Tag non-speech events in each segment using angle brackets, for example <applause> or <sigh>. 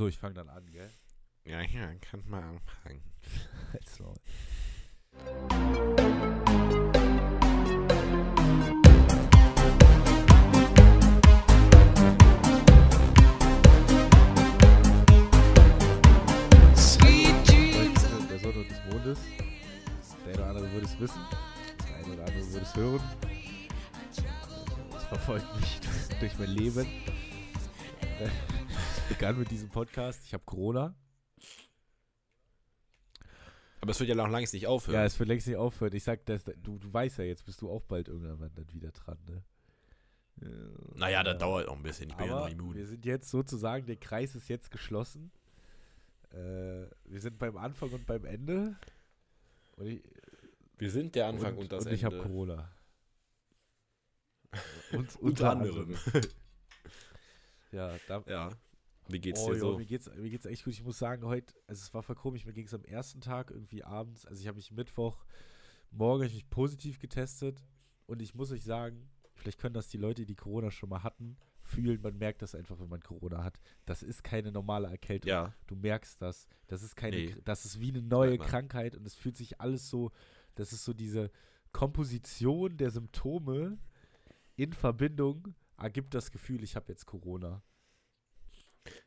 So, ich fange dann an, gell? Ja, ja, kann <laughs> mal anfangen. Maul. Der Sonne und des Mondes. Der eine oder andere würde es wissen. Der eine oder andere würde es hören. Es verfolgt mich <laughs> durch mein Leben. <laughs> Begann mit diesem Podcast. Ich habe Corona. Aber es wird ja noch längst nicht aufhören. Ja, es wird längst nicht aufhören. Ich sag, das, du, du weißt ja, jetzt bist du auch bald irgendwann dann wieder dran, ne? Ja. naja, das dauert noch ein bisschen. Ich bin ja Aber noch immun. wir sind jetzt sozusagen, der Kreis ist jetzt geschlossen. Äh, wir sind beim Anfang und beim Ende. Und ich, Wir sind der Anfang und, und, das und ich habe Ende. Corona. <laughs> Und, Unter anderem. Ja, da, ja. Wie geht's oh, dir jo, so? Mir geht's, mir geht's echt gut. Ich muss sagen, heute, also es war voll komisch, mir ging es am ersten Tag irgendwie abends, also ich habe mich Mittwoch, morgen hab ich mich positiv getestet und ich muss euch sagen, vielleicht können das die Leute, die Corona schon mal hatten, fühlen, man merkt das einfach, wenn man Corona hat. Das ist keine normale Erkältung. Ja. Du merkst das. Das ist keine, Nee. das ist wie eine neue man. Krankheit und es fühlt sich alles so, das ist so diese Komposition der Symptome in Verbindung ergibt das Gefühl, ich habe jetzt Corona.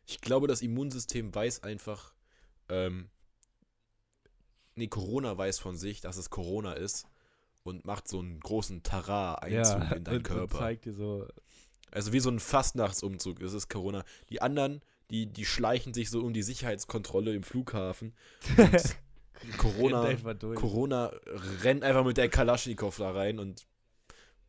Ich glaube, das Immunsystem weiß einfach, ähm, nee, Corona weiß von sich, dass es Corona ist und macht so einen großen Tara-Einzug in <laughs> deinen und, Körper. Und zeigt dir so, Also wie so ein Fastnachtsumzug, es ist Corona. Die anderen, die, die schleichen sich so um die Sicherheitskontrolle im Flughafen. <laughs> Corona, rennt. Corona rennt einfach mit der Kalaschnikow da rein und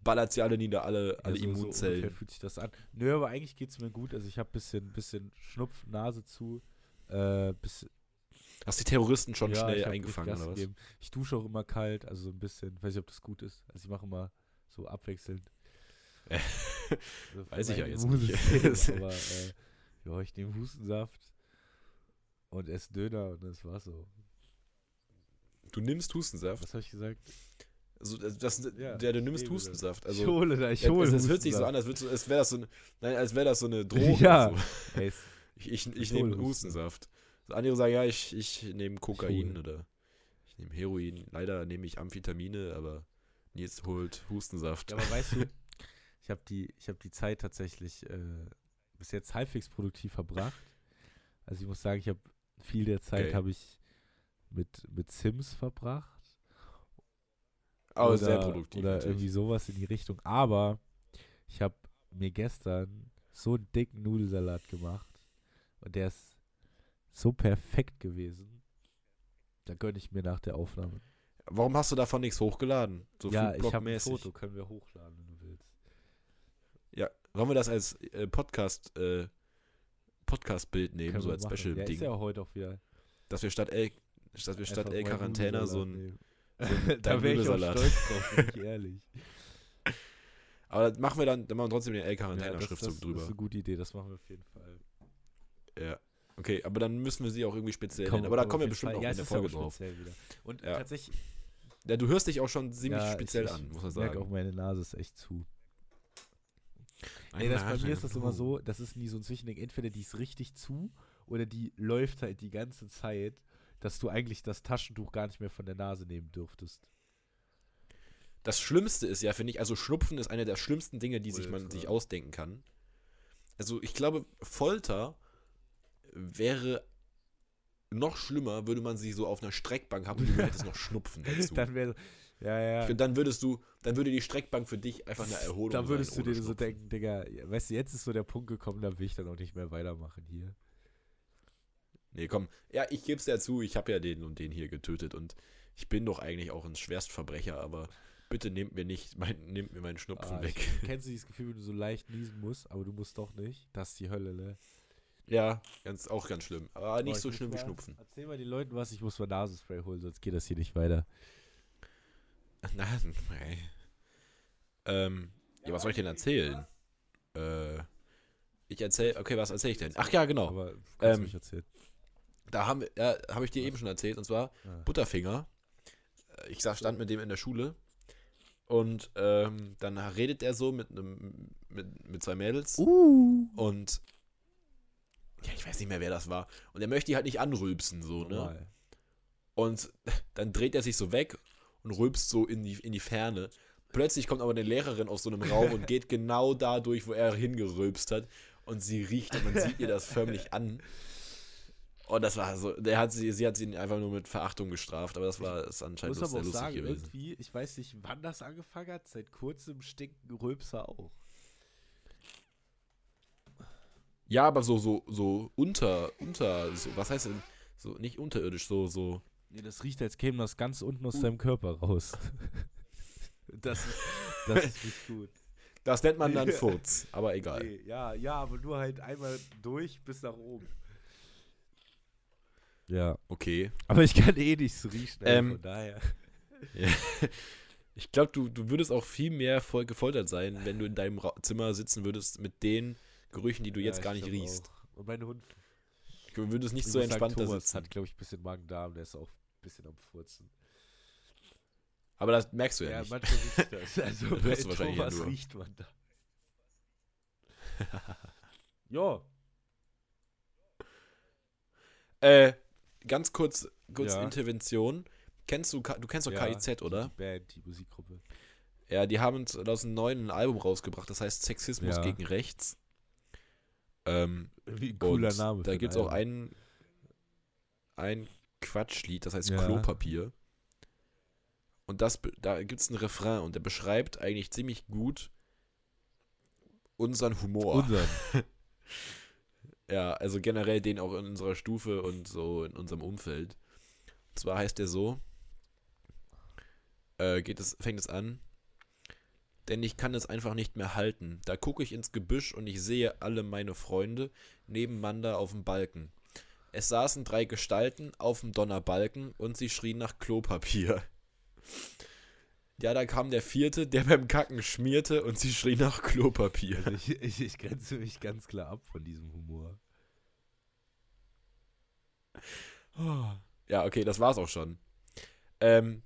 ballert sie alle nieder, alle, alle Ja, so- So Immunzellen. ungefähr fühlt sich das an. Nö, aber eigentlich geht es mir gut. Also ich habe bisschen, bisschen Schnupf, Nase zu. Äh, bis, Hast die Terroristen schon ja, schnell ich eingefangen, oder was? gegeben. Ich dusche auch immer kalt, also so ein bisschen. Weiß nicht, ob das gut ist. Also ich mache immer so abwechselnd. <laughs> Also weiß ich ja jetzt nicht. <laughs> aber äh, ja, ich nehme Hustensaft und esse Döner und das war's so. Du nimmst Hustensaft. Was habe ich gesagt? Also, das, Ja, der, du ich nimmst. Hustensaft. ich Also, hole da, ich hole es, hört sich so an, als, du- als wäre das so nein, als wäre das so eine <laughs> Droge. Ja. So. Ey, <laughs> es- Ich, ich, ich Ich nehme Hustensaft. So andere sagen, ja, ich, ich nehme Kokain hole. oder ich nehme Heroin. Leider nehme ich Amphetamine, aber Nils holt Hustensaft. Ja, aber weißt du, <laughs> ich habe die, ich hab die Zeit tatsächlich äh, bis jetzt halbwegs produktiv verbracht. Also ich muss sagen, ich habe viel der Zeit Okay. habe ich mit, mit Sims verbracht. Aber oder, sehr produktiv. Oder natürlich. irgendwie sowas in die Richtung. Aber ich habe mir gestern so einen dicken Nudelsalat gemacht. Und der ist so perfekt gewesen. Da gönne ich mir nach der Aufnahme. Warum hast du davon nichts hochgeladen? So ja, ich habe ein. Foto, können wir hochladen, wenn du willst. Ja, wollen wir das als äh, Podcast, äh, Podcast-Bild nehmen, Können so als. Special-Ding? Ja, ist ja heute auch wieder. dass wir statt L, dass wir statt Einfach L mal Quarantäne so ein. nehmen. <laughs> da wäre ich auch stolz drauf, <laughs> bin ich ehrlich. Aber das machen wir dann, dann machen wir trotzdem den L Ja, das, ist drüber. eine gute Idee, das machen wir auf jeden Fall. Ja. Okay, aber dann müssen wir sie auch irgendwie speziell Komm, nennen. Aber da komm, kommen wir bestimmt Fall. noch ja, in der Folge auch drauf. wieder. Und Ja. tatsächlich, Ja, du hörst dich auch schon ziemlich ja, speziell ich, an, muss man ich merke auch, sagen. meine Nase ist echt zu. Nee, das, bei mir ist das immer so, das ist nie so ein Zwischending. Entweder die ist richtig zu oder die läuft halt die ganze Zeit, dass du eigentlich das Taschentuch gar nicht mehr von der Nase nehmen dürftest. Das Schlimmste ist ja, finde ich, also Schnupfen ist eine der schlimmsten Dinge, die sich man Ultra. sich ausdenken kann. Also ich glaube, Folter wäre noch schlimmer, würde man sie so auf einer Streckbank haben und du hättest noch Schnupfen <laughs> dazu. Dann wäre, ja, ja. Ich finde, dann würdest du, dann würde die Streckbank für dich einfach eine Erholung Da würdest sein. du dir so Schnupfen. denken, Digga, ja, weißt du, jetzt ist so der Punkt gekommen, da will ich dann auch nicht mehr weitermachen hier. Nee, komm. Ja, ich gebe es ja zu, ich habe ja den und den hier getötet und ich bin doch eigentlich auch ein Schwerstverbrecher, aber bitte nehmt mir nicht, mein, nehmt mir meinen Schnupfen Ah, weg. Ich, <laughs> kennst du dieses Gefühl, wenn du so leicht niesen musst, aber du musst doch nicht? Das ist die Hölle, ne? Ja, ganz, auch ganz schlimm. Aber nicht Boah, so schlimm wie Schnupfen. Erzähl mal den Leuten was, ich muss mal Nasenspray holen, sonst geht das hier nicht weiter. <laughs> Nasenspray. Ähm, ja, was soll ich denn erzählen? Äh, ich erzähl, okay, was erzähle ich denn? Ach ja, genau. Aber kannst Ähm, mich erzählen. Da haben wir, ja, habe ich dir eben schon erzählt, und zwar Ah. Butterfinger. Äh, Ich saß, stand mit dem in der Schule und ähm, dann redet er so mit einem mit, mit zwei Mädels Uh. und ja, ich weiß nicht mehr, wer das war. Und er möchte die halt nicht anrülpsen, so, ne? Normal. Und <laughs> dann dreht er sich so weg und rülpst so in die, in die Ferne. Plötzlich kommt aber eine Lehrerin aus so einem Raum und geht <laughs> genau da durch, wo er hingerülpst hat. Und sie riecht und man sieht ihr das förmlich an. Und das war so, der hat sie, sie hat ihn einfach nur mit Verachtung gestraft, aber das war Ich anscheinend muss sehr aber auch sagen, gewesen. irgendwie, ich weiß nicht, wann das angefangen hat, seit kurzem stinken Rülpser auch. Ja, aber so, so, so unter, unter, so, was heißt denn, so, nicht unterirdisch, so, so, Nee, das riecht, als käme das ganz unten aus deinem Körper raus. <laughs> das, ist, das ist nicht gut. das nennt man dann <laughs> Furz, aber egal. Nee, ja, ja, aber nur halt einmal durch bis nach oben. Ja. Okay. Aber ich kann eh nichts riechen, ey, Ähm, von daher. <laughs> Ich glaube, du, du würdest auch viel mehr voll gefoltert sein, wenn du in deinem Ra Zimmer sitzen würdest mit den Gerüchen, die du jetzt Ja, gar ich nicht riechst. auch. Und mein Hund Du würdest nicht ich so sagen, entspannt da Thomas hat, glaube ich, ein bisschen Magen-Darm, der ist auch ein bisschen am Furzen. Aber das merkst du ja, Ja, nicht. manchmal riecht das. <laughs> Also Das bei du wahrscheinlich ja Thomas nur. riecht man da. <laughs> ja. Äh, ganz kurz, kurz Ja. Intervention. Kennst du, du kennst doch Ja, KIZ, oder? Die Band, die Musikgruppe. Ja, die haben 2009 ein Album rausgebracht, das heißt Sexismus Ja. gegen Rechts. Ähm, Wie ein cooler Name. Da gibt es auch ein, ein Quatschlied, das heißt Ja. Klopapier. Und das, da gibt es einen Refrain und der beschreibt eigentlich ziemlich gut unseren Humor. Unseren. <laughs> Ja, also generell den auch in unserer Stufe und so in unserem Umfeld. Und zwar heißt der so, äh, geht es, fängt es an, denn ich kann es einfach nicht mehr halten. Da gucke ich ins Gebüsch und ich sehe alle meine Freunde nebeneinander auf dem Balken. Es saßen drei Gestalten auf dem Donnerbalken und sie schrien nach Klopapier. Ja, da kam der vierte, der beim Kacken schmierte und sie schrie nach Klopapier. Also ich, ich, ich grenze mich ganz klar ab von diesem Humor. Ja, okay, das war's auch schon. Ähm,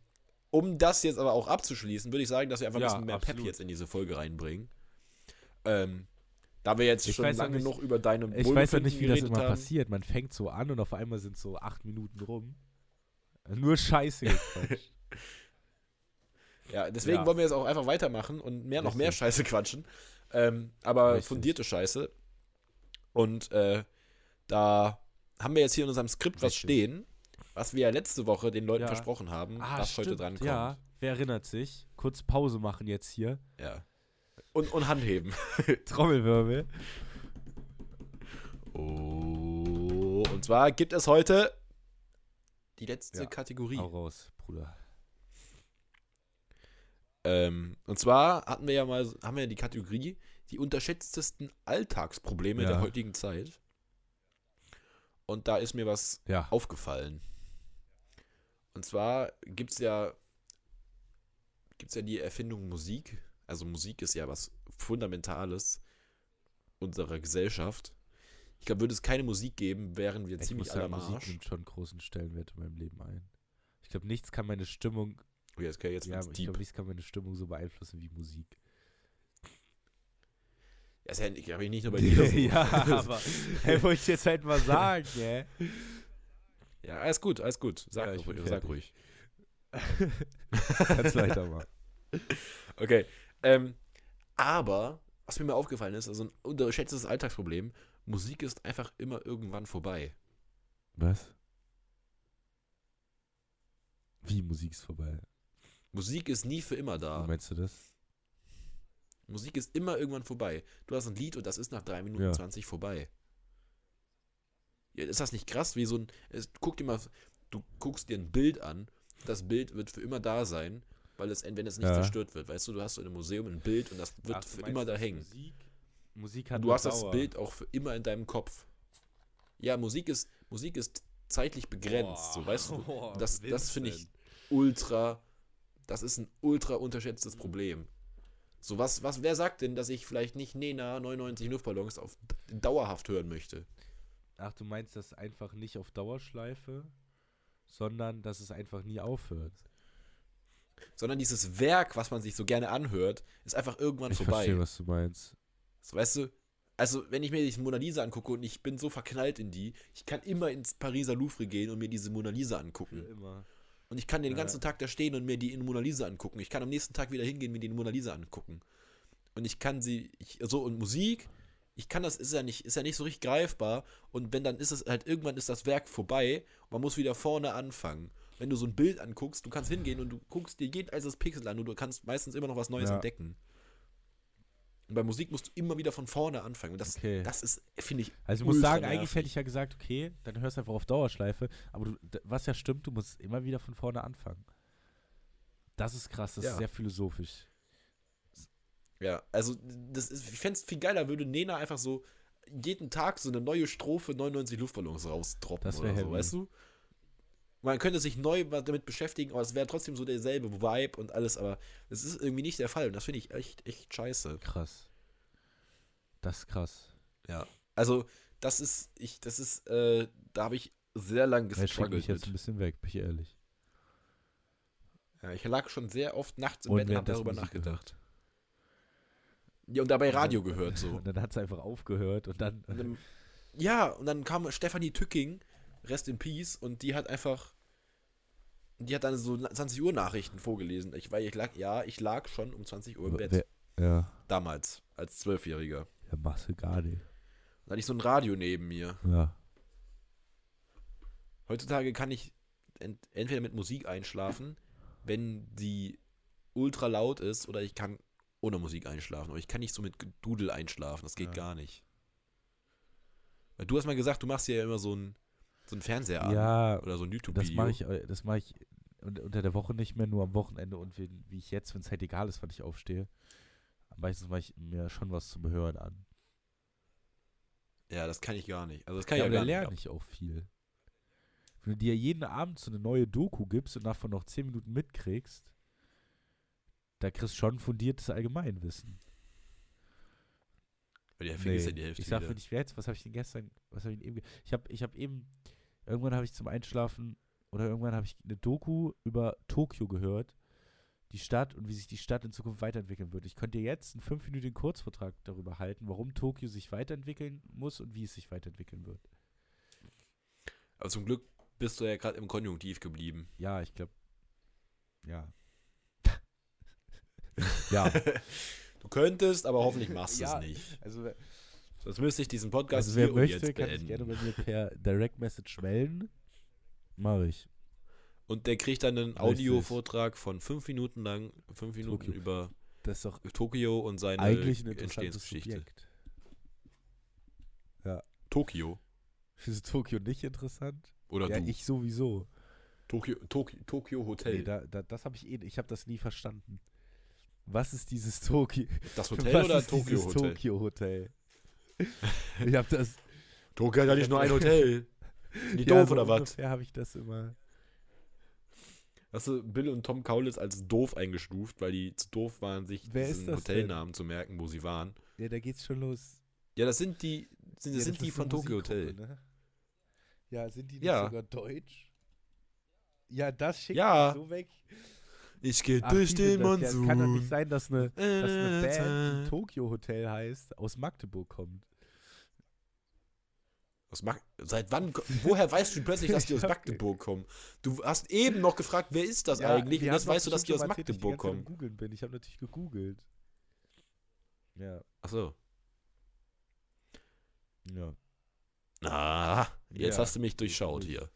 um das jetzt aber auch abzuschließen, würde ich sagen, dass wir einfach ein Ja, bisschen mehr Pep absolut. jetzt in diese Folge reinbringen. Ähm, da wir jetzt Ich schon lange nicht- genug über deine Ich weiß ja nicht, wie das immer haben. passiert. Man fängt so an und auf einmal sind so acht Minuten rum. Nur Scheiße gequatscht. <laughs> Ja, deswegen Ja. wollen wir jetzt auch einfach weitermachen und mehr, noch mehr. Scheiße quatschen. Ähm, aber Richtig. fundierte Scheiße. Und äh, da haben wir jetzt hier in unserem Skript was Richtig. stehen, was wir ja letzte Woche den Leuten Ja. versprochen haben, Ah, was heute stimmt. dran kommt. Ja, wer erinnert sich? Kurz Pause machen jetzt hier. ja. Und, und Handheben. <laughs> Trommelwirbel. Oh, und zwar gibt es heute die letzte Ja, Kategorie. Hau raus, Bruder. Ähm, und zwar hatten wir ja mal, haben wir ja die Kategorie die unterschätztesten Alltagsprobleme Ja. der heutigen Zeit. Und da ist mir was Ja. aufgefallen. Und zwar gibt es ja, gibt's ja die Erfindung Musik. Also Musik ist ja was Fundamentales unserer Gesellschaft. Ich glaube, würde es keine Musik geben, wären wir Ich ziemlich muss alle sagen, Musik nimmt schon großen Stellenwert in meinem Leben ein. Ich glaube, nichts kann meine Stimmung, Oh, jetzt, ja, wird's ich glaube, nichts kann meine Stimmung so beeinflussen wie Musik. Ja, ist ja nicht, hab ich nicht nur bei <laughs> dir. so. ja, <laughs> aber hey, <laughs> wollte ich jetzt halt mal sagen, gell? Ja, alles gut, alles gut. Sag, Ja, ruhig, sag ruhig. Kannst weitermachen. Okay. Ähm, aber, was mir mal aufgefallen ist, also ein unterschätztes Alltagsproblem, Musik ist einfach immer irgendwann vorbei. Was? Wie Musik ist vorbei? Musik ist nie für immer Wie da. meinst du das? Musik ist immer irgendwann vorbei. Du hast ein Lied und das ist nach 3 Minuten Ja. 20 vorbei. Ja, ist das nicht krass? Wie so ein. Es, guck dir mal, du guckst dir ein Bild an, das Bild wird für immer da sein, weil es, wenn es nicht Ja. zerstört wird. Weißt du, du hast so in einem Museum ein Bild und das wird Ach, für immer da hängen. Musik, Musik hat Und du hast das Dauer. Bild auch für immer in deinem Kopf. Ja, Musik ist, Musik ist zeitlich begrenzt, so weißt du. <laughs> Das das finde ich ultra, das ist ein ultra unterschätztes Problem. So was, was, wer sagt denn, dass ich vielleicht nicht Nena 99 Luftballons auf dauerhaft hören möchte? Ach, du meinst das einfach nicht auf Dauerschleife, sondern dass es einfach nie aufhört. Sondern dieses Werk, was man sich so gerne anhört, ist einfach irgendwann Ich vorbei. verstehe, was du meinst. So, weißt du, also wenn ich mir die Mona Lisa angucke und ich bin so verknallt in die, ich kann immer ins Pariser Louvre gehen und mir diese Mona Lisa angucken. immer. Und ich kann den ganzen Tag da stehen und mir die in Mona Lisa angucken. Ich kann am nächsten Tag wieder hingehen, mir die in Mona Lisa angucken. Und ich kann sie, ich, so und Musik, ich kann das, ist ja nicht, ist ja nicht so richtig greifbar. Und wenn dann ist es halt, irgendwann ist das Werk vorbei und man muss wieder vorne anfangen. Wenn du so ein Bild anguckst, du kannst hingehen und du guckst dir jeden einzelnes Pixel an und du kannst meistens immer noch was Neues Ja. entdecken. Und bei Musik musst du immer wieder von vorne anfangen. Und das, Okay. das ist, finde ich, Also ich muss sagen, eigentlich nervig. hätte ich ja gesagt, okay, dann hörst du einfach auf Dauerschleife. Aber du, was ja stimmt, du musst immer wieder von vorne anfangen. Das ist krass, das Ja. ist sehr philosophisch. Ja, also das ist, ich fände es viel geiler, würde Nena einfach so jeden Tag so eine neue Strophe 99 Luftballons wär oder so, heavy. weißt du? Man könnte sich neu damit beschäftigen, aber es wäre trotzdem so derselbe Vibe und alles, aber es ist irgendwie nicht der Fall und das finde ich echt, echt scheiße. Krass. Das ist krass. Ja. Also, das ist, ich, das ist, äh, da habe ich sehr lang schickt mich gestruggelt jetzt ein bisschen weg, bin ich ehrlich. Ja, ich lag schon sehr oft nachts im Und Bett und habe darüber nachgedacht. Ja, und dabei Radio gehört so. Und <laughs> dann hat es einfach aufgehört und dann. Und dann, ja, und dann kam Stefanie Tücking, Rest in Peace, und die hat einfach, die hat dann so 20 Uhr Nachrichten vorgelesen. Ich, weil ich lag, ja, ich lag schon um 20 Uhr im Bett. Ja, Damals, als Zwölfjähriger. ja, machst du gar nicht. Da hatte ich so ein Radio neben mir. Ja. Heutzutage kann ich ent entweder mit Musik einschlafen, wenn die ultra laut ist, oder ich kann ohne Musik einschlafen. Aber ich kann nicht so mit Gedudel einschlafen. Das geht Ja. gar nicht. Weil du hast mal gesagt, du machst ja immer so ein, so ein Fernseher an. Ja, Oder so ein das YouTube-Video. mache ich, äh, das mache ich un- unter der Woche nicht mehr, nur am Wochenende und wie, wie ich jetzt, wenn es halt egal ist, wann ich aufstehe. Meistens mache ich mir schon was zum Hören an. Ja, das kann ich gar nicht. Also das kann Ja, ich aber ja da gar lerne nicht. ich auch viel. Wenn du dir jeden Abend so eine neue Doku gibst und davon noch 10 Minuten mitkriegst, da kriegst du schon fundiertes Allgemeinwissen. Ja die Hälfte ich sag wieder. für dich jetzt, was habe ich denn gestern, was habe ich denn eben, ich habe ich hab eben, irgendwann habe ich zum Einschlafen oder irgendwann habe ich eine Doku über Tokio gehört, die Stadt und wie sich die Stadt in Zukunft weiterentwickeln wird. Ich könnte dir jetzt einen fünfminütigen Kurzvortrag darüber halten, warum Tokio sich weiterentwickeln muss und wie es sich weiterentwickeln wird. Aber zum Glück bist du ja gerade im Konjunktiv geblieben. Ja, ich glaube, ja. <laughs> ja. Du könntest, aber hoffentlich machst du Ja. es nicht. Also, Sonst müsste ich diesen Podcast also wer möchte, kann sich gerne bei mir per Direct Message melden. Mach ich. Und der kriegt dann einen. Audiovortrag von fünf Minuten lang, fünf Minuten Tokio. über Das ist doch Tokio und seine eigentlich ein Entstehungsgeschichte. Subjekt. Tokio. Ist Tokio nicht interessant? Oder ja, du. ich sowieso. Tokio, Tokio, Tokio Hotel. Nee, da, da, das habe ich eh, ich habe das nie verstanden. Was ist dieses Tokio? das <laughs> Hotel Was oder Tokio Hotel? Tokio Hotel? Ich habe das. Tokio hat ja nicht nur ein Hotel. <laughs> Die ja, doof so oder was? Ungefähr habe ich das immer. Hast du Bill und Tom Kaulitz als doof eingestuft, weil die zu doof waren, sich Wer diesen das denn? Hotelnamen zu merken, wo sie waren? Ja, da geht's schon los. Ja, das sind die, sind, das ja, sind die von Tokyo Musikgruppe, Hotel. Ne? Ja, sind die nicht Ja. sogar deutsch? Ja, das schickt Ja. mich so weg. Ich gehe Ach, sind das. Ja, es kann doch nicht sein, dass eine, dass eine Band, die Tokyo Hotel heißt, aus Magdeburg kommt. Aus Mag Seit wann? Woher weißt du plötzlich, dass die <laughs> aus Ich Magdeburg kommen? Du hast eben noch gefragt, wer ist das Ja, eigentlich? Und jetzt weißt du, dass die aus ich Magdeburg am kommen. Googeln bin. Ich habe natürlich gegoogelt. Ja, Achso. ja. Ah, jetzt Ja. hast du mich durchschaut hier.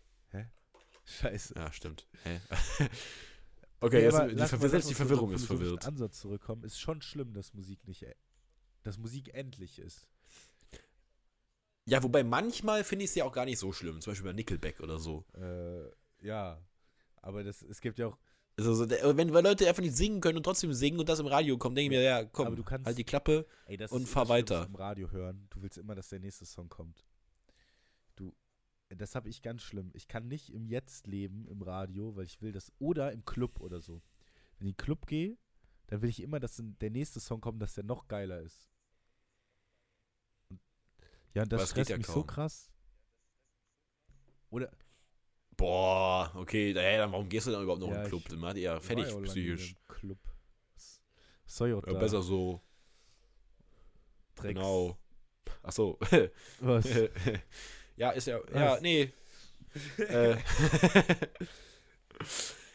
Scheiße. Ja, stimmt. Hä? <laughs> okay, jetzt, die, Ver selbst die Verwirrung ist auf den verwirrt. Ansatz zurückkommen. Ist schon schlimm, dass Musik nicht, dass Musik endlich ist. Ja, wobei manchmal finde ich es ja auch gar nicht so schlimm. Zum Beispiel bei Nickelback oder so. Äh, ja. Aber das, es gibt ja auch, Also, so, wenn, Leute einfach nicht singen können und trotzdem singen und das im Radio kommt, denke ich mir, ja, komm, kannst- halt die Klappe. ey, das Und fahr weiter. Im Radio hören. Du willst immer, dass der nächste Song kommt. Das habe ich ganz schlimm. Ich kann nicht im Jetzt leben im Radio, weil ich will das, oder im Club oder so. Wenn ich in den Club gehe, dann will ich immer, dass der nächste Song kommt, dass der noch geiler ist. Und, ja, und das geht stresst ja mich so kaum. krass. Oder, Boah, okay, ey, dann warum gehst du dann überhaupt noch Ja, in den Club? Dann macht ihr ja fertig ja psychisch. Club. Was was soll Ja, da? besser so. Drecks. Genau. Ach so. Was? <laughs> ja, ist ja. Ja, Was? nee. <laughs> äh, <laughs>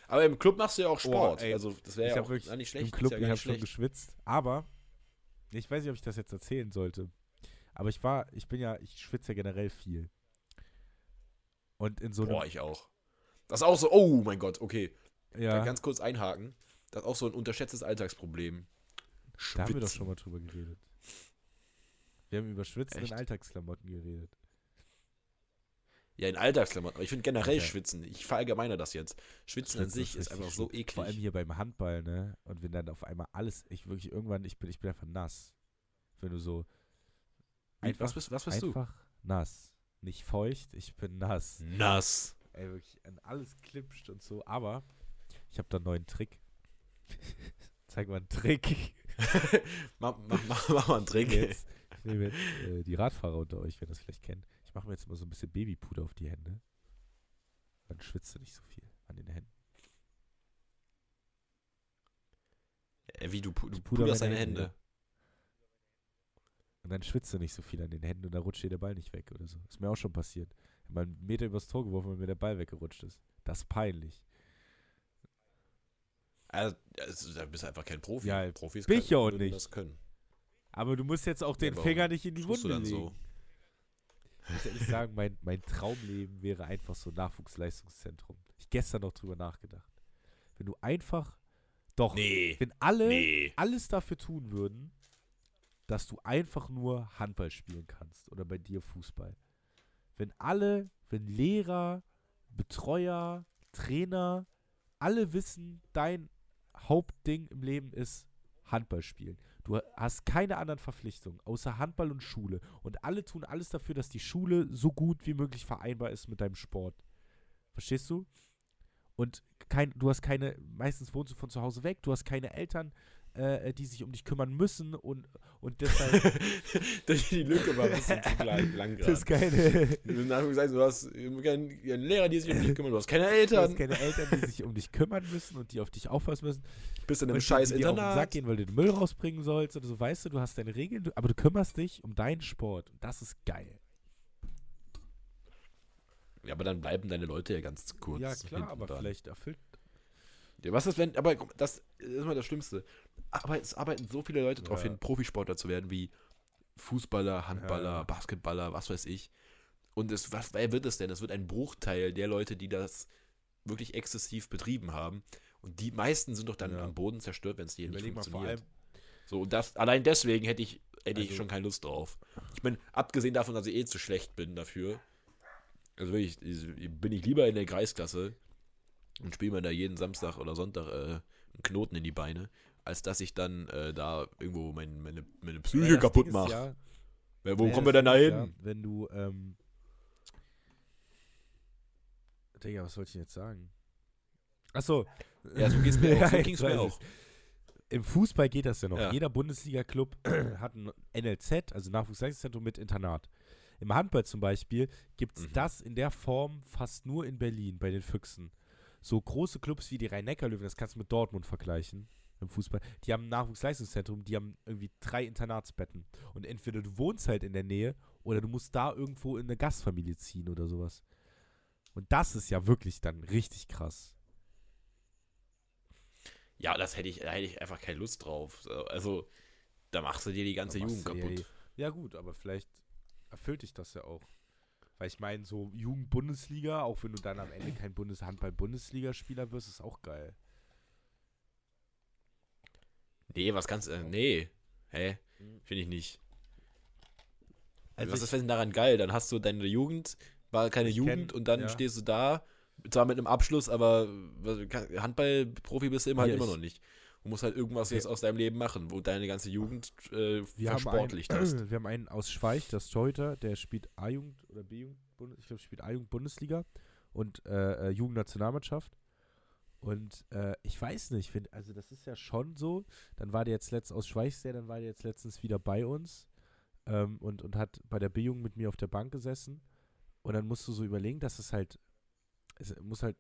aber im Club machst du ja auch Sport. ey, also, das wäre ja auch wirklich nicht schlecht. im Club, ja ich habe schon geschwitzt, aber ich weiß nicht, ob ich das jetzt erzählen sollte. Aber ich war, ich bin ja, ich schwitze ja generell viel. Und in so einem, Boah, ich auch. Das ist auch so, oh mein Gott, okay. ja, Dann ganz kurz einhaken. Das ist auch so ein unterschätztes Alltagsproblem. da haben wir doch Schwitzen. schon mal drüber geredet. Wir haben über Schwitzen Echt? in Alltagsklamotten geredet. Ja, in Alltagsklamotten. Aber ich finde generell Okay. Schwitzen. Ich verallgemeine das jetzt. Schwitzen an sich ist richtig einfach so schlimm. Vor allem eklig. hier beim Handball, ne? Und wenn dann auf einmal alles, ich wirklich irgendwann, ich bin, ich bin einfach nass. Wenn du so einfach, was bist, was bist du? einfach nass. Nicht feucht, ich bin nass. Nass. Ey, wirklich, an alles klipscht und so. Aber ich habe da einen neuen Trick. <laughs> Zeig mal einen Trick. <laughs> Mach, mach, mach, mach mal einen Trick. Jetzt, ich nehme jetzt äh, die Radfahrer unter euch, wer das vielleicht kennt. Mache mir jetzt mal so ein bisschen Babypuder auf die Hände. Dann schwitzt du nicht so viel an den Händen. Äh, Wie du, pu- du puderst deine Hände, Hände. Und dann schwitzt du nicht so viel an den Händen und dann rutscht dir der Ball nicht weg oder so. Ist mir auch schon passiert. Ich habe mal einen Meter übers Tor geworfen, weil mir der Ball weggerutscht ist. Das ist peinlich. Also, also, da bist du einfach kein Profi. Ja, Profis bin ich ja auch nicht. das können. Aber du musst jetzt auch den aber Finger nicht in die Wunde legen. so? Ich muss ehrlich sagen, mein, mein Traumleben wäre einfach so ein Nachwuchsleistungszentrum. Ich gestern noch drüber nachgedacht. Wenn du einfach, doch, Nee. wenn alle Nee. alles dafür tun würden, dass du einfach nur Handball spielen kannst oder bei dir Fußball. Wenn alle, wenn Lehrer, Betreuer, Trainer, alle wissen, dein Hauptding im Leben ist Handball spielen. Du hast keine anderen Verpflichtungen außer Handball und Schule und alle tun alles dafür, dass die Schule so gut wie möglich vereinbar ist mit deinem Sport. Verstehst du? Und kein, du hast keine, meistens wohnst du von zu Hause weg, du hast keine Eltern, äh, die sich um dich kümmern müssen und, und deshalb <laughs> die Lücke war ein bisschen zu lang, <laughs> lang das ist keine, du hast keinen Lehrer, die sich um dich kümmern, du hast keine du Eltern, hast keine Eltern, die sich um dich kümmern müssen und die auf dich aufpassen müssen. bist in einem und scheiß die dir auf den Sack Internat. gehen, weil du den Müll rausbringen sollst oder so, weißt du, du hast deine Regeln, du, aber du kümmerst dich um deinen Sport und das ist geil. Ja, aber dann bleiben deine Leute ja ganz kurz. ja, klar, aber dran. vielleicht erfüllt. Ja, was ist, wenn, aber das ist immer das Schlimmste. Aber es arbeiten so viele Leute darauf Ja. hin, Profisportler zu werden, wie Fußballer, Handballer, Ja. Basketballer, was weiß ich. Und es, was, wer wird es denn? Es wird ein Bruchteil der Leute, die das wirklich exzessiv betrieben haben. Und die meisten sind doch dann Ja. am Boden zerstört, wenn es dir nicht funktioniert. So, und das, allein deswegen hätte ich, hätte ich Also- schon keine Lust drauf. Ich bin, abgesehen davon, dass ich eh zu schlecht bin dafür, also wirklich, ich- bin ich lieber in der Kreisklasse und spiele mir da jeden Samstag oder Sonntag äh, einen Knoten in die Beine, als dass ich dann äh, da irgendwo mein, meine, meine Psyche Ja, kaputt mache. Ja, Wo kommen wir denn da hin? wenn du, ähm, Digga, was wollte ich denn jetzt sagen? Achso. Ja, so geht's mir <laughs> auch. So ging's mir auch. Im Fußball geht das ja noch. Jeder Bundesliga-Club <clears throat> hat ein NLZ, also Nachwuchsleistungszentrum mit Internat. Im Handball zum Beispiel gibt es Mhm. das in der Form fast nur in Berlin bei den Füchsen. So große Clubs wie die Rhein-Neckar-Löwen, das kannst du mit Dortmund vergleichen im Fußball, die haben ein Nachwuchsleistungszentrum, die haben irgendwie drei Internatsbetten. Und entweder du wohnst halt in der Nähe oder du musst da irgendwo in eine Gastfamilie ziehen oder sowas. Und das ist ja wirklich dann richtig krass. Ja, das hätte ich, da hätte ich einfach keine Lust drauf. So, Also, da machst du dir die ganze Jugend kaputt. Ja, gut, aber vielleicht erfüllt dich das ja auch. Weil ich meine, so Jugend-Bundesliga, auch wenn du dann am Ende kein Bundes Handball-Bundesliga-Spieler wirst, ist auch geil. Nee, was kannst du. Äh, nee. Hä? Finde ich nicht. Also was ist denn daran geil? Dann hast du deine Jugend, war keine Jugend kenn- und dann ja. stehst du da, zwar mit einem Abschluss, aber Handball-Profi bist du immer, halt Ja, immer noch nicht. Du musst halt irgendwas Wir- jetzt aus deinem Leben machen, wo deine ganze Jugend äh, versportlicht einen, hast. <clears throat> wir haben einen aus Schweich, das Torhüter, der spielt A-Jugend oder B-Jugend, ich glaube, spielt A-Jugend Bundesliga und äh, äh, Jugendnationalmannschaft. Und äh, ich weiß nicht, find, also das ist ja schon so. Dann war der jetzt letzt aus Schweichsee, dann war der jetzt letztens wieder bei uns ähm, und, und hat bei der B-Jugend mit mir auf der Bank gesessen. Und dann musst du so überlegen, dass es halt, es muss halt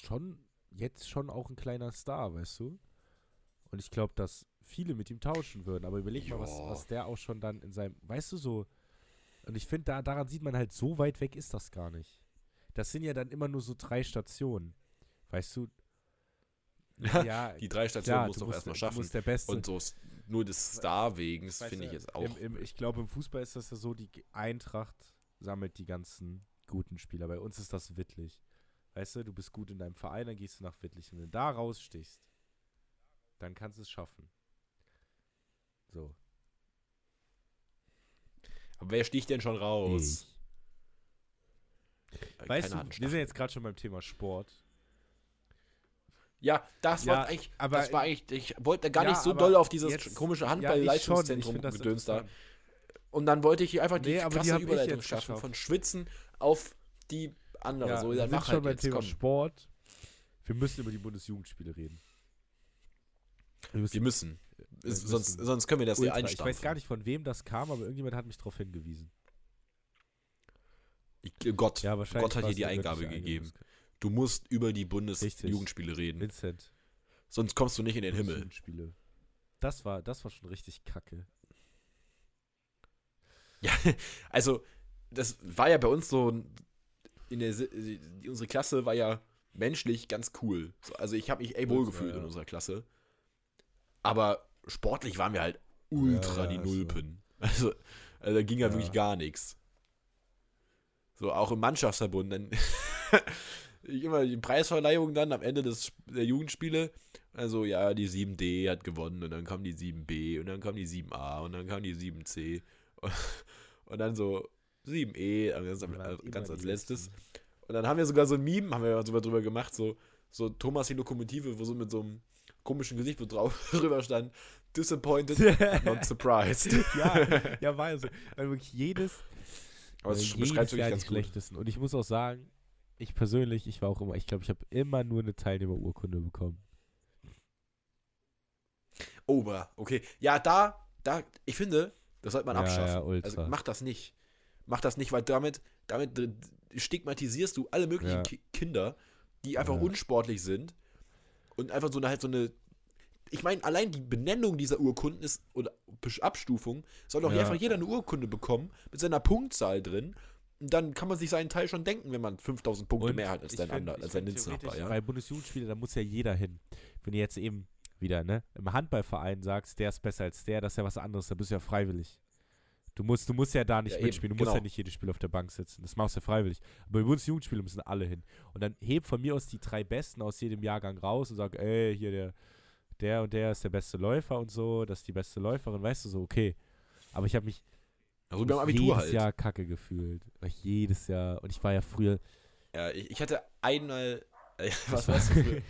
schon, jetzt schon auch ein kleiner Star, weißt du? Und ich glaube, dass viele mit ihm tauschen würden. Aber überleg mal, was, was der auch schon dann in seinem, weißt du so, und ich finde, da, daran sieht man halt, so weit weg ist das gar nicht. Das sind ja dann immer nur so drei Stationen. Weißt du? Ja, Die drei Stationen klar, musst du auch erstmal schaffen. der Beste. Und so nur des Star-Wegens finde ich jetzt auch. Im, im, ich glaube, im Fußball ist das ja so, die Eintracht sammelt die ganzen guten Spieler. Bei uns ist das Wittlich. Weißt du, du bist gut in deinem Verein, dann gehst du nach Wittlich. Und wenn du da rausstichst, dann kannst du es schaffen. So. Aber wer sticht denn schon raus? Ich. Äh, Weißt keiner du, wir sind jetzt gerade schon beim Thema Sport. Ja, das Ja, war eigentlich, aber- das war eigentlich, ich wollte gar Ja, nicht so doll auf dieses jetzt- komische Ja, Handball-Leistungszentrum das gedöns da. Und dann wollte ich hier einfach die Nee, krasse Überleitung schaffen, geschafft. von Schwitzen auf die andere. Ja, so, wir dann mach schon halt beim jetzt, Thema komm. Sport. Wir müssen über die Bundesjugendspiele reden. Wir müssen Wir müssen. Wir Ist, müssen. sonst, sonst können wir das hier Ultra. Ich einstampfen. weiß gar nicht, von wem das kam, aber irgendjemand hat mich darauf hingewiesen. Ich, Gott, Ja. Gott hat es die Eingabe gegeben. Eingabe. Du musst über die. Bundesjugendspiele reden. Vincent. Sonst kommst du nicht in den Himmel. Das war, das war schon richtig kacke. Ja, <laughs> also, das war ja bei uns so, in der, unsere Klasse war ja menschlich ganz cool. So, also ich habe mich ey wohl Ultra, gefühlt ja. in unserer Klasse. Aber sportlich waren wir halt ultra Ja, die ja, so. Nulpen. <laughs> Also, also da ging ja, Ja. wirklich gar nichts. So, auch im Mannschaftsverbund, dann <laughs> immer die Preisverleihung dann am Ende des, der Jugendspiele. Also, ja, die 7D hat gewonnen und dann kam die 7B und dann kam die 7A und dann kam die 7C und, <laughs> und dann so 7E, ganz, am- Man hat immer ganz als letztes. Und dann haben wir sogar so ein Meme, haben wir sogar drüber gemacht, so, so Thomas die Lokomotive, wo so mit so einem komischen Gesicht wo drauf <laughs> drüber stand, disappointed, <laughs> not surprised. ja, ja, war so. Weil wirklich jedes, Aber es äh, beschreibt wirklich Jahr ganz die gut. schlechtesten. Und ich muss auch sagen, ich persönlich, ich war auch immer, ich glaube, ich habe immer nur eine Teilnehmerurkunde bekommen. Ober, okay. Ja, da, da, ich finde, das sollte man Ja, abschaffen. ja, also mach das nicht. Mach das nicht, weil damit, damit stigmatisierst du alle möglichen Ja. Ki Kinder, die einfach unsportlich sind und einfach so eine halt so eine. Ich meine, allein die Benennung dieser Urkunden ist oder Abstufung soll doch einfach jeder eine Urkunde bekommen mit seiner Punktzahl drin. Dann kann man sich seinen Teil schon denken, wenn man 5000 Punkte Und mehr hat als dein find- als dein Linznachbar, ja. Bei Bundesjugendspiele, da muss ja jeder hin. Wenn du jetzt eben wieder, ne, im Handballverein sagst, der ist besser als der, das ist ja was anderes, da bist du ja freiwillig. Du musst, du musst ja da nicht Ja, eben, mitspielen, du musst ja genau. nicht jedes Spiel auf der Bank sitzen. Das machst du ja freiwillig. Aber bei Bundesjugendspiele müssen alle hin. Und dann heb von mir aus die drei Besten aus jedem Jahrgang raus und sag, ey, hier der, der und der ist der beste Läufer und so, das ist die beste Läuferin, weißt du so, okay. Aber ich habe mich Also beim Abitur jedes halt. Jahr kacke gefühlt. Jedes Jahr. Und ich war ja früher Ja, ich, ich hatte einmal. <laughs> Äh, was Ich war- warst du für?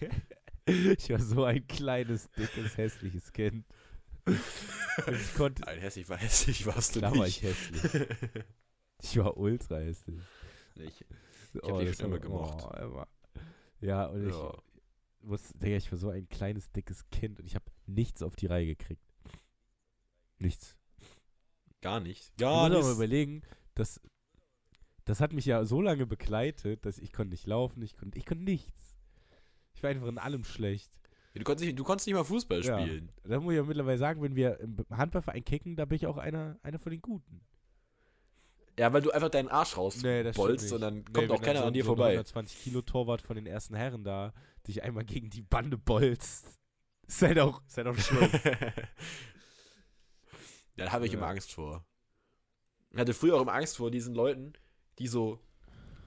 <laughs> ich war so ein kleines, dickes, hässliches Kind. Ich konnte. Nein, hässlich war hässlich, warst du Klar war ich nicht. hässlich. Ich war ultra hässlich. Ich, Ich hab dich schon immer gemocht. Ja, und ich ja. muss, Digga, ich war so ein kleines, dickes Kind und ich habe nichts auf die Reihe gekriegt. Nichts. Gar nicht. Ich Gar muss aber überlegen, dass das hat mich ja so lange begleitet, dass ich konnte nicht laufen, ich konnte, ich konnte nichts. Ich war einfach in allem schlecht. Du konntest, nicht, du konntest nicht mal Fußball Ja. spielen. Da muss ich ja mittlerweile sagen, wenn wir im Handballverein kicken, da bin ich auch einer, einer von den Guten. Ja, weil du einfach deinen Arsch raus Nee, das stimmt bolzt nicht. und dann kommt auch wenn keiner so, an dir so ein vorbei. 120 Kilo Torwart von den ersten Herren da dich einmal gegen die Bande bolzt. Ist halt auch, ist halt auch Schluss. <laughs> Dann habe ich Ja. immer Angst vor. Ich hatte früher auch immer Angst vor diesen Leuten, die so,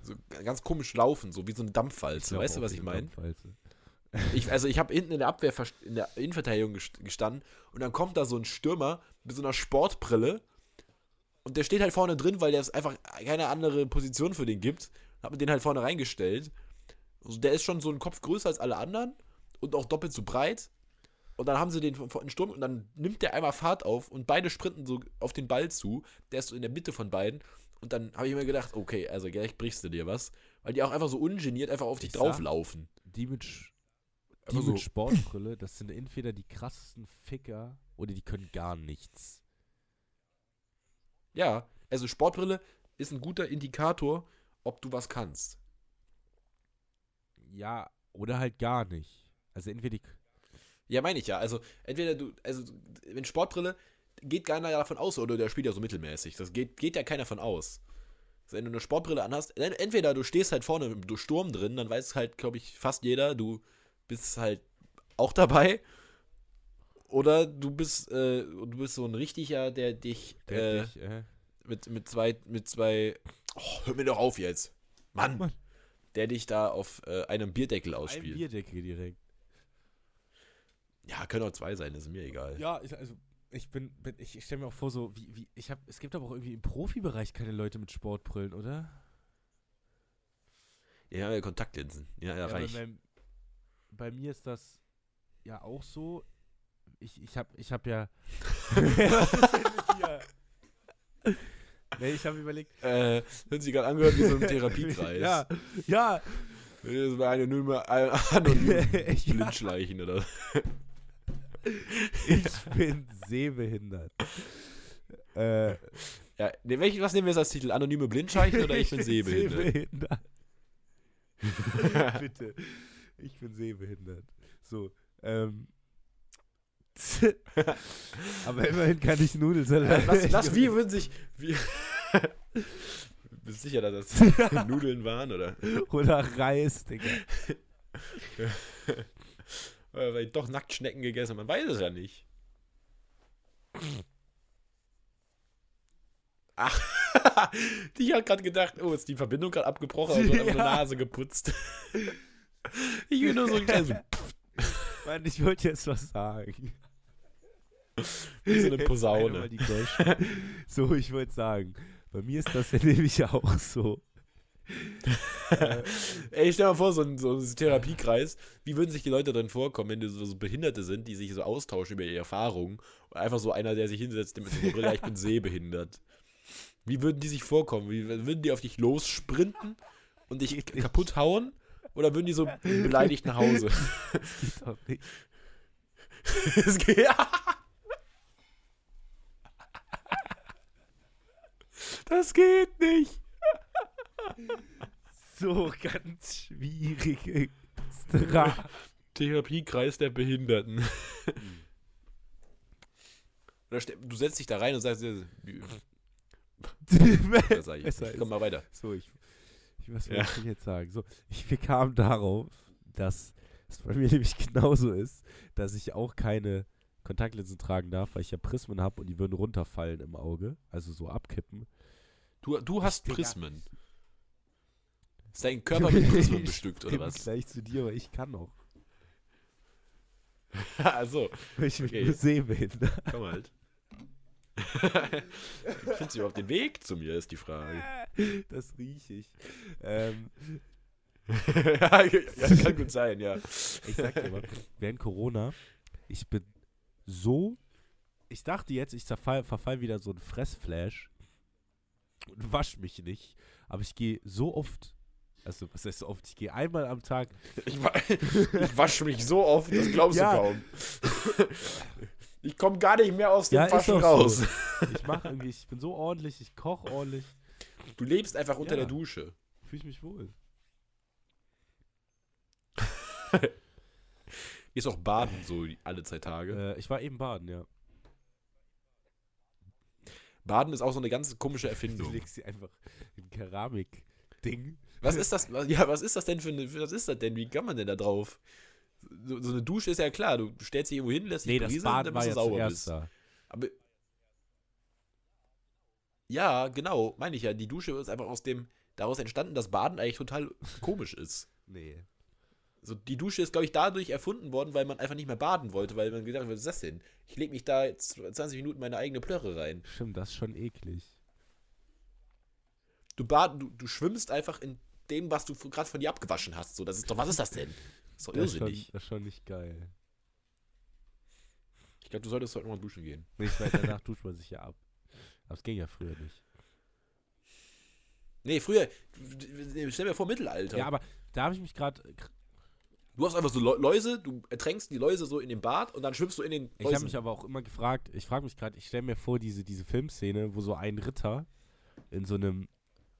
so ganz komisch laufen, so wie so eine Dampfwalze. Weißt du, was ich eine meine? <laughs> Ich, also ich habe hinten in der Abwehr, in der Innenverteidigung gest- gestanden und dann kommt da so ein Stürmer mit so einer Sportbrille und der steht halt vorne drin, weil der es einfach keine andere Position für den gibt. Hab mir den halt vorne reingestellt. Also der ist schon so ein Kopf größer als alle anderen und auch doppelt so breit. Und dann haben sie den den Sturm und dann nimmt der einmal Fahrt auf und beide sprinten so auf den Ball zu. Der ist so in der Mitte von beiden. Und dann habe ich mir gedacht, okay, also gleich brichst du dir was. Weil die auch einfach so ungeniert einfach auf dich sag- drauflaufen. Die mit, die so. mit Sportbrille, das sind entweder die krassesten Ficker oder die können gar nichts. Ja, also Sportbrille ist ein guter Indikator, ob du was kannst. Ja, oder halt gar nicht. Also entweder die, Ja, meine ich ja. Also, entweder du, also, wenn Sportbrille, geht keiner davon aus, oder der spielt ja so mittelmäßig. Das geht, geht ja keiner von aus. Also, wenn du eine Sportbrille anhast, entweder du stehst halt vorne im Sturm drin, dann weiß halt, glaube ich, fast jeder, du bist halt auch dabei. Oder du bist, äh, du bist so ein richtiger, der dich, Der äh, dich, äh, mit, mit zwei, mit zwei, oh, hör mir doch auf jetzt. Mann. Mann. Der dich da auf äh, einem Bierdeckel ein ausspielt. Bierdeckel direkt. Ja, können auch zwei sein, ist mir egal. Ja, ich, also ich bin, bin ich, ich stelle mir auch vor, so wie, wie ich habe, es gibt aber auch irgendwie im Profibereich keine Leute mit Sportbrillen, oder? Ja, ja, Kontaktlinsen. Ja, ja, bei, reich. beim- bei mir ist das ja auch so. Ich, ich habe ich hab ja. Was ist denn mit dir? Nee, ich habe überlegt. Äh, hört sich gerade angehört wie so ein <laughs> Therapiekreis. ja, ja. Das war eine anonyme, anonyme <laughs> Ja. Blindschleichen oder <laughs> Ich bin sehbehindert. Äh, Ja, ne, welch, was nehmen wir jetzt als Titel? Anonyme Blindschleichen oder <laughs> ich bin sehbehindert? sehbehindert. <laughs> Bitte. Ich bin sehbehindert. So, ähm. Aber immerhin kann ich Nudelsalat. Was, was, wie würden sich. Wie, bist du sicher, dass das Nudeln waren, oder? Oder Reis, Digga. Weil ich doch Nacktschnecken gegessen habe. Man weiß es ja nicht. <laughs> Ach, ich habe gerade gedacht, oh, ist die Verbindung gerade abgebrochen, also <laughs> nur Ja. Nase geputzt. <laughs> Ich will nur so ein kleines, Mann, ich wollte jetzt was sagen. wie so eine Posaune. So, ich wollte sagen, bei mir ist das ja nämlich auch so. <laughs> Ey, stell dir mal vor, so ein, so ein Therapiekreis, wie würden sich die Leute drin vorkommen, wenn du so, so Behinderte sind, die sich so austauschen über ihre Erfahrungen und einfach so einer, der sich hinsetzt mit so einer Brille, ich bin <laughs> sehbehindert. Wie würden die sich vorkommen? Wie, würden die auf dich lossprinten und dich kaputt hauen? Oder würden die so <laughs> beleidigt nach Hause? das geht doch nicht. Es geht- Das geht nicht. <laughs> So ganz schwierige Stra <laughs> Therapiekreis der Behinderten. Ste- du setzt dich da rein und sagst, <laughs> sag ich, Besser komm mal weiter. So, ich, ich was Ja. ich denn jetzt sagen? So, ich kamen darauf, dass es bei mir nämlich genauso ist, dass ich auch keine Kontaktlinsen tragen darf, weil ich ja Prismen habe und die würden runterfallen im Auge, also so abkippen. Du, du hast Digga. Prismen. Ist dein Körper mit Prismen <laughs> bestückt, oder was? Gleich zu dir, aber ich kann noch. <laughs> also, Weil ich Okay. nur sehbehindert. komm halt. <laughs> Findest du überhaupt den Weg zu mir, ist die Frage. Das rieche ich. Ähm, ja, kann gut sein, ja. ich sag dir mal, während Corona, ich bin so. Ich dachte jetzt, ich zerfall, verfall wieder so ein Fressflash und wasch mich nicht. Aber ich gehe so oft, also was heißt so oft? Ich gehe einmal am Tag. Ich, wa <laughs> ich wasche mich so oft, das glaubst Ja. du kaum. <laughs> Ich komme gar nicht mehr aus dem Ja, Waschen raus. so. Ich mache irgendwie, ich bin so ordentlich, ich koche ordentlich, Du lebst einfach unter Ja. der Dusche. fühle ich mich wohl. <laughs> Ist auch baden so alle zwei Tage. Äh, ich war eben baden, ja. Baden ist auch so eine ganz komische Du Erfindung. legst sie einfach in Keramik-Ding. Was <laughs> ist das? Ja, was ist das denn für eine, was ist das denn? Wie kann man denn da drauf? So, so eine Dusche ist ja klar, du stellst dich irgendwo hin, lässt dich Nee, das berieseln, Baden war bis ja du sauber zuerst bist. da. Aber ja, genau, meine ich ja. Die Dusche ist einfach aus dem daraus entstanden, dass Baden eigentlich total komisch ist. Nee. So, die Dusche ist, glaube ich, dadurch erfunden worden, weil man einfach nicht mehr baden wollte, weil man gedacht hat, was ist das denn? Ich lege mich da jetzt 20 Minuten meine eigene Plörre rein. Stimmt, das ist schon eklig. Du, bad, du, du schwimmst einfach in dem, was du gerade von dir abgewaschen hast. So, das ist doch, was ist das denn? Das ist doch Das ist, schon, irrsinnig. das ist schon nicht geil. Ich glaube, du solltest heute mal duschen gehen. Nee, ich weiß, danach duscht man sich ja ab. Aber es ging ja früher nicht. Nee, früher, stell mir vor, Mittelalter. Ja, aber da habe ich mich gerade. du hast einfach so Lä- Läuse, du ertränkst die Läuse so in dem Bad und dann schwimmst du in den Ich habe Läusen. mich aber auch immer gefragt, ich frage mich gerade, ich stelle mir vor, diese, diese Filmszene, wo so ein Ritter in so einem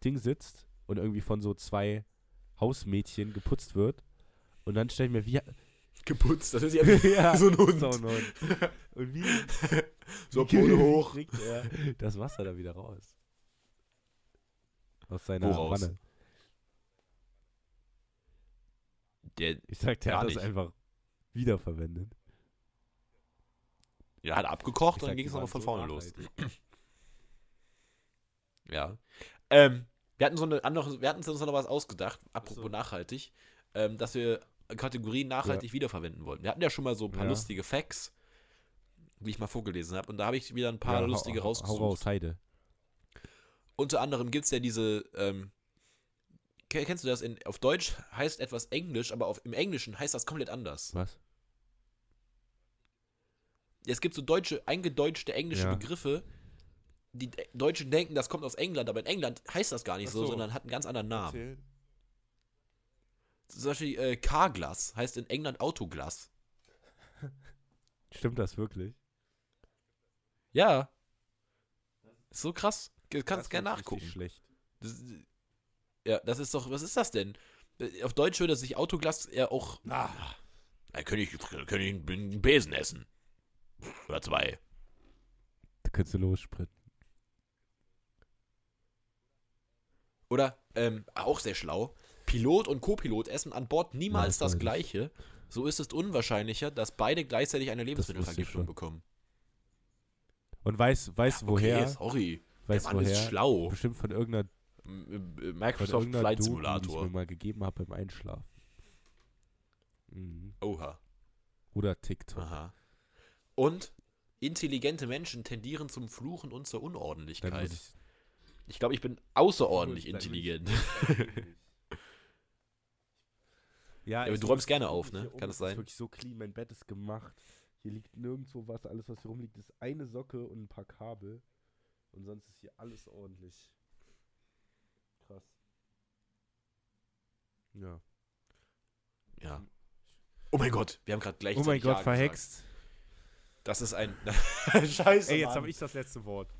Ding sitzt und irgendwie von so zwei Hausmädchen geputzt wird. Und dann stelle ich mir, wie, Geputzt. Das ist ja <laughs> wie ja, so ein Hund. So ein Hund. <laughs> Und wie, So Pole hoch. <laughs> kriegt er das Wasser da wieder raus? Aus seiner Woraus? Wanne. Der Ich sag, der hat das nicht. einfach wiederverwendet. ja, hat abgekocht Ich und sag, dann ging es nochmal von so vorne los. Ja. Ähm, wir hatten so eine andere, wir hatten uns noch was ausgedacht, apropos so. nachhaltig, ähm, dass wir Kategorien nachhaltig wiederverwenden wollten. Wir hatten ja schon mal so ein paar Ja. lustige Facts, die ich mal vorgelesen habe. Und da habe ich wieder ein paar Ja, lustige hau- rausgesucht. Hau raus, Heide. Unter anderem gibt es ja diese, ähm, ke- kennst du das? In, auf Deutsch heißt etwas Englisch, aber auf, im Englischen heißt das komplett anders. Was? Es gibt so deutsche, eingedeutschte englische Ja. Begriffe. Die De- Deutschen denken, das kommt aus England, aber in England heißt das gar nicht so, so. sondern hat einen ganz anderen Namen. Erzähl. Zum Beispiel äh, Carglass heißt in England Autoglas. <laughs> Stimmt das wirklich? Ja. Ist so krass. Du kannst Das gerne nachgucken. Schlecht. Das, ja, das ist doch, was ist das denn? Äh, Auf Deutsch würde sich Autoglas ja auch. Ah. Da könnte ich, könnte ich einen Besen essen. Oder zwei. Da könntest du lossprinten. Oder, ähm, auch sehr schlau. Pilot und Co-Pilot essen an Bord niemals Ja, das das. Gleiche. So ist es unwahrscheinlicher, dass beide gleichzeitig eine Lebensmittelvergiftung bekommen. Und weiß, weiß Ja, woher? Okay, sorry. weiß Der Mann ist woher? schlau. Bestimmt von irgendeiner, M- m- von Microsoft irgendeiner Flight Doku, die ich Simulator. mir mal gegeben habe beim Einschlafen. Mhm. Oha. Oder TikTok. Aha. Und intelligente Menschen tendieren zum Fluchen und zur Dann Unordentlichkeit. muss Ich glaube, ich bin außerordentlich ich- intelligent. <laughs> Ja, aber es du ist räumst gerne auf, ne? Kann das ist sein? wirklich so clean, mein Bett ist gemacht. Hier liegt nirgendwo was, alles was hier rumliegt ist eine Socke und ein paar Kabel. Und sonst ist hier alles ordentlich. Krass. Ja. Ja. Oh mein Gott, wir haben gerade gleich. Oh mein Gott, verhext. Das ist ein. <laughs> Scheiße. Ey, jetzt habe ich das letzte Wort.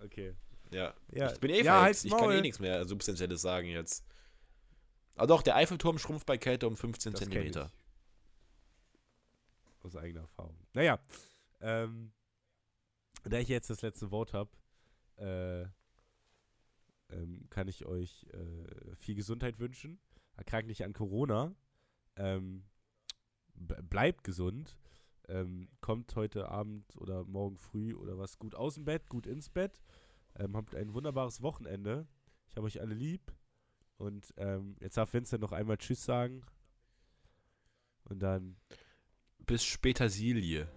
Okay. Ja. Ja, Ich bin eh ja, Ich kann eh nichts mehr Substanzielles sagen jetzt. Aber doch, der Eiffelturm schrumpft bei Kälte um 15 Das Zentimeter. Aus eigener Erfahrung. Naja. Ähm, da ich jetzt das letzte Wort habe, äh, ähm, kann ich euch äh, viel Gesundheit wünschen. Erkrankt nicht an Corona. Ähm, bleibt gesund. Ähm, kommt heute Abend oder morgen früh oder was gut aus dem Bett, gut ins Bett. Ähm, habt ein wunderbares Wochenende. Ich habe euch alle lieb. Und ähm, jetzt darf Vincent noch einmal Tschüss sagen. Und dann Bis später Silie.